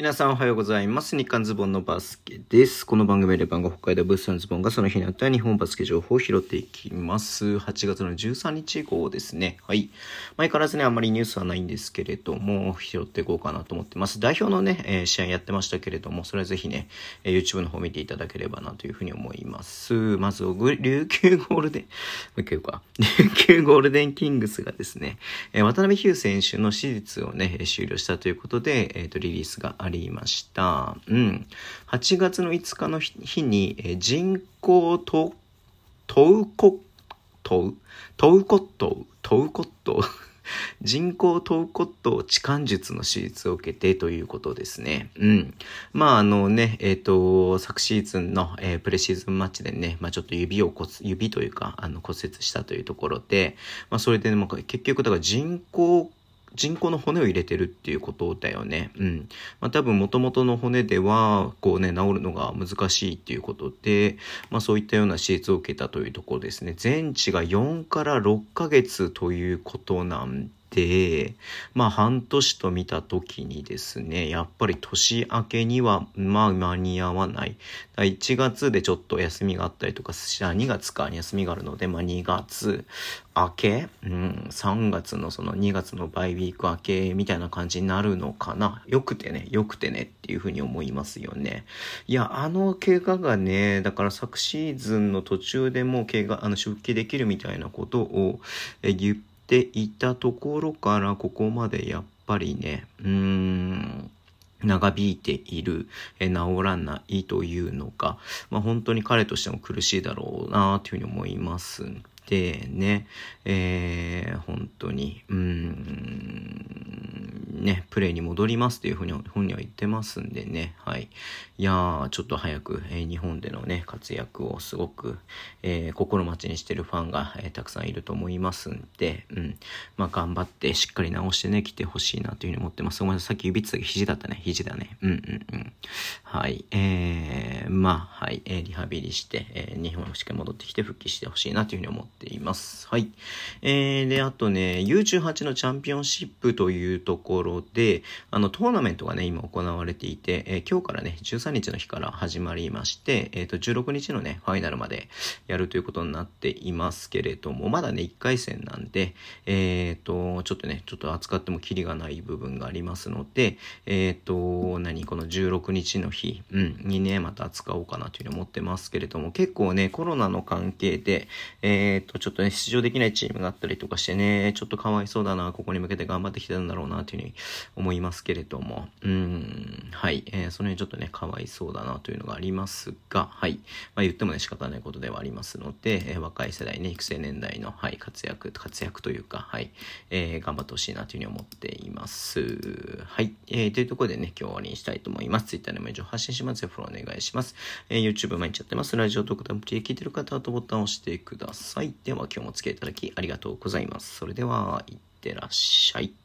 皆さんおはようございます。日刊ズボンのバスケです。この番組で番号北海道ブースのズボンがその日にあった日本バスケ情報を拾っていきます。8月の13日号ですね。はい。前からずね、あんまりニュースはないんですけれども、拾っていこうかなと思ってます。代表のね、えー試合やってましたけれども、それはぜひね、えー YouTube の方見ていただければなというふうに思います。まず、琉球ゴールデン、もう一回言うか。琉球ゴールデンキングスがですね、えー渡辺優選手の手術をね、終了したということで、えっ、と、リリースがありりました。うん。8月の5日の日に、え人工、トウコ、トウトウコットウトウコットウ人工トウコット置換術の手術を受けてということですね。うん。まああのね、えっ、と、昨シーズンの、えープレシーズンマッチでね、まあちょっと指を骨、指というか、あの骨折したというところで、まあそれでね、結局だから人工人工の骨を入れてるっていうことだよね。うん。まあ多分元々の骨では、こうね、治るのが難しいっていうことで、まあそういったような手術を受けたというところですね。全治が4から6ヶ月ということなんで、まあ半年と見た時にですね、やっぱり年明けには、まあ間に合わない。だ1月でちょっと休みがあったりとか2月か休みがあるので、まあ2月明け、うん、3月のその2月のバイウィーク明けみたいな感じになるのかな。よくてね、よくてねっていうふうに思いますよね。いや、あの怪我がね、だから昨シーズンの途中でも怪我、あの出帰できるみたいなことをえ言ってていたところからここまでやっぱりね、うーん、長引いている、え治らないというのか、まあ本当に彼としても苦しいだろうなというふうに思いますでね、えー本当に、うーん、プレーに戻りますというふうに本人は言ってますんでね、はい。いやー、ちょっと早く、えー日本でのね、活躍をすごく、えー心待ちにしてるファンが、えーたくさんいると思いますんで、うん。まあ頑張ってしっかり直してね、来てほしいなというふうに思ってます。ごめんなさい、さっき指ついたけど肘だったね、肘だね。うんうんうん。はい。えー、まあ、はい。えーリハビリして、えー日本しっかり戻ってきて復帰してほしいなというふうに思っています。はい。えー、で、あとね、U18 のチャンピオンシップというところで、あの、トーナメントがね、今行われていて、えー今日からね、13日の日から始まりまして、えっ、と、16日のね、ファイナルまでやるということになっていますけれども、まだね、1回戦なんで、えっ、と、ちょっとね、ちょっと扱ってもキリがない部分がありますので、えっ、と、何、この16日の日、うん、にね、また扱おうかなというふうに思ってますけれども、結構ね、コロナの関係で、えっ、と、ちょっとね、出場できないチームがあったりとかしてね、ちょっとかわいそうだな、ここに向けて頑張ってきてたんだろうな、というふうに思いますけれども、うん、はい、えーその辺ちょっとね、かわいそうだなというのがありますが、はい、まあ言ってもね、仕方ないことではありますので、えー若い世代ね、育成年代の、はい、活躍、活躍というか、はい、えー頑張ってほしいなというふうに思っています。はい、えーというところでね、今日は終わりにしたいと思います。Twitter でも以上発信しますよ。フォローお願いします。えー YouTube 毎日やってます。ラジオトークでもプレイ聞いてる方はとボタンを押してください。では今日もお付き合いいただきありがとうございます。それでは、いってらっしゃい。